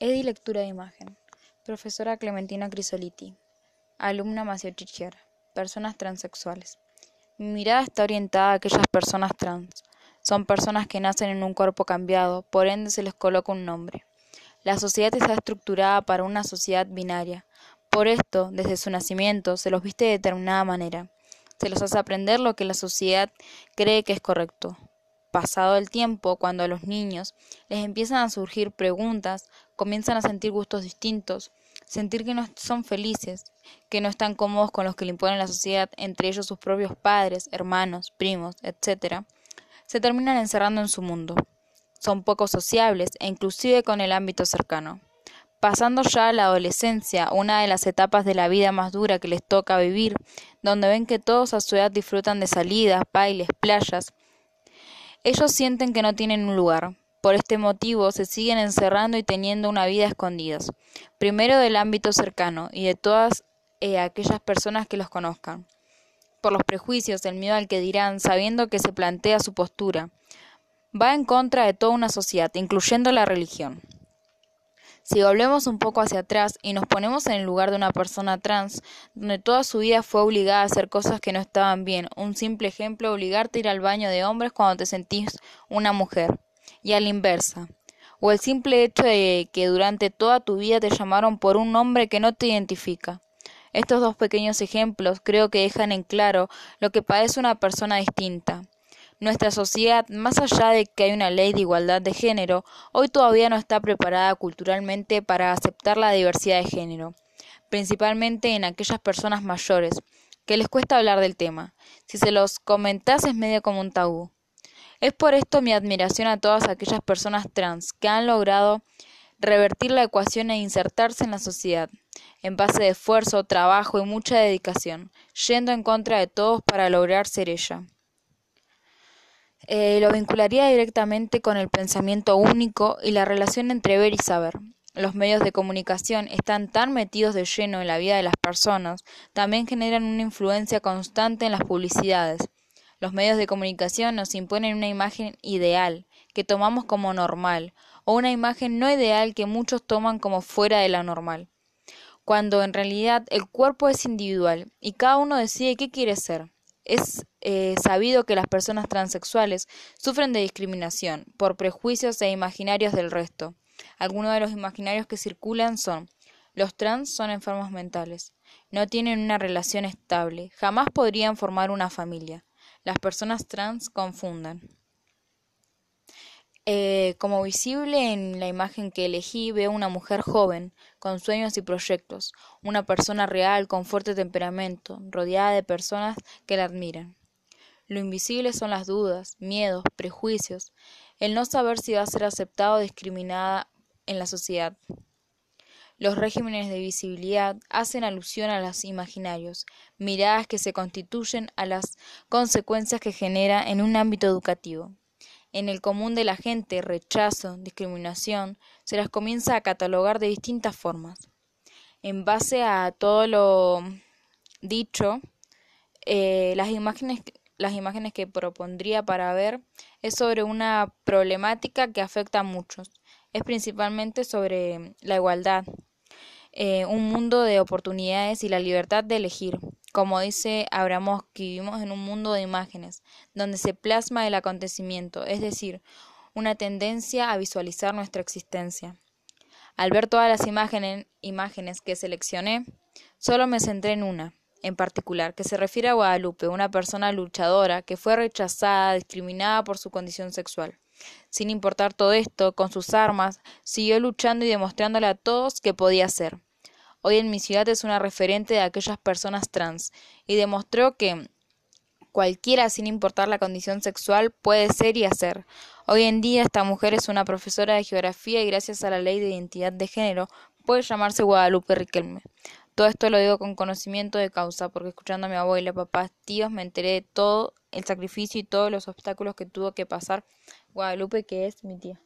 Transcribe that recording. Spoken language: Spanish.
Edi Lectura de Imagen. Profesora Clementina Crisoliti. Alumna Macio Chichier. Personas transexuales. Mi mirada está orientada a aquellas personas trans. Son personas que nacen en un cuerpo cambiado, por ende se les coloca un nombre. La sociedad está estructurada para una sociedad binaria. Por esto, desde su nacimiento, se los viste de determinada manera. Se los hace aprender lo que la sociedad cree que es correcto. Pasado el tiempo, cuando a los niños les empiezan a surgir preguntas, comienzan a sentir gustos distintos, sentir que no son felices, que no están cómodos con los que le imponen la sociedad, entre ellos sus propios padres, hermanos, primos, etc., se terminan encerrando en su mundo. Son poco sociables e inclusive con el ámbito cercano. Pasando ya a la adolescencia, una de las etapas de la vida más dura que les toca vivir, donde ven que todos a su edad disfrutan de salidas, bailes, playas, ellos sienten que no tienen un lugar. Por este motivo se siguen encerrando y teniendo una vida escondidas, primero del ámbito cercano y de todas eh, aquellas personas que los conozcan. Por los prejuicios, el miedo al que dirán, sabiendo que se plantea su postura, va en contra de toda una sociedad, incluyendo la religión. Si volvemos un poco hacia atrás y nos ponemos en el lugar de una persona trans, donde toda su vida fue obligada a hacer cosas que no estaban bien, un simple ejemplo, obligarte a ir al baño de hombres cuando te sentís una mujer, y a la inversa, o el simple hecho de que durante toda tu vida te llamaron por un nombre que no te identifica. Estos dos pequeños ejemplos creo que dejan en claro lo que padece una persona distinta. Nuestra sociedad, más allá de que hay una ley de igualdad de género, hoy todavía no está preparada culturalmente para aceptar la diversidad de género, principalmente en aquellas personas mayores, que les cuesta hablar del tema. Si se los comentás es medio como un tabú. Es por esto mi admiración a todas aquellas personas trans que han logrado revertir la ecuación e insertarse en la sociedad, en base de esfuerzo, trabajo y mucha dedicación, yendo en contra de todos para lograr ser ella. Eh, lo vincularía directamente con el pensamiento único y la relación entre ver y saber. Los medios de comunicación están tan metidos de lleno en la vida de las personas, también generan una influencia constante en las publicidades. Los medios de comunicación nos imponen una imagen ideal, que tomamos como normal, o una imagen no ideal que muchos toman como fuera de la normal, cuando en realidad el cuerpo es individual y cada uno decide qué quiere ser. Es eh, sabido que las personas transexuales sufren de discriminación por prejuicios e imaginarios del resto. Algunos de los imaginarios que circulan son los trans son enfermos mentales, no tienen una relación estable, jamás podrían formar una familia. Las personas trans confundan. Eh, como visible en la imagen que elegí, veo una mujer joven, con sueños y proyectos, una persona real, con fuerte temperamento, rodeada de personas que la admiran. Lo invisible son las dudas, miedos, prejuicios, el no saber si va a ser aceptada o discriminada en la sociedad. Los regímenes de visibilidad hacen alusión a los imaginarios, miradas que se constituyen a las consecuencias que genera en un ámbito educativo en el común de la gente, rechazo, discriminación, se las comienza a catalogar de distintas formas. En base a todo lo dicho, eh, las, imágenes, las imágenes que propondría para ver es sobre una problemática que afecta a muchos. Es principalmente sobre la igualdad, eh, un mundo de oportunidades y la libertad de elegir. Como dice que vivimos en un mundo de imágenes, donde se plasma el acontecimiento, es decir, una tendencia a visualizar nuestra existencia. Al ver todas las imágenes, imágenes que seleccioné, solo me centré en una, en particular, que se refiere a Guadalupe, una persona luchadora que fue rechazada, discriminada por su condición sexual. Sin importar todo esto, con sus armas, siguió luchando y demostrándole a todos que podía ser. Hoy en mi ciudad es una referente de aquellas personas trans y demostró que cualquiera, sin importar la condición sexual, puede ser y hacer. Hoy en día esta mujer es una profesora de geografía y gracias a la ley de identidad de género puede llamarse Guadalupe Riquelme. Todo esto lo digo con conocimiento de causa, porque escuchando a mi abuela, papás, tíos, me enteré de todo el sacrificio y todos los obstáculos que tuvo que pasar Guadalupe, que es mi tía.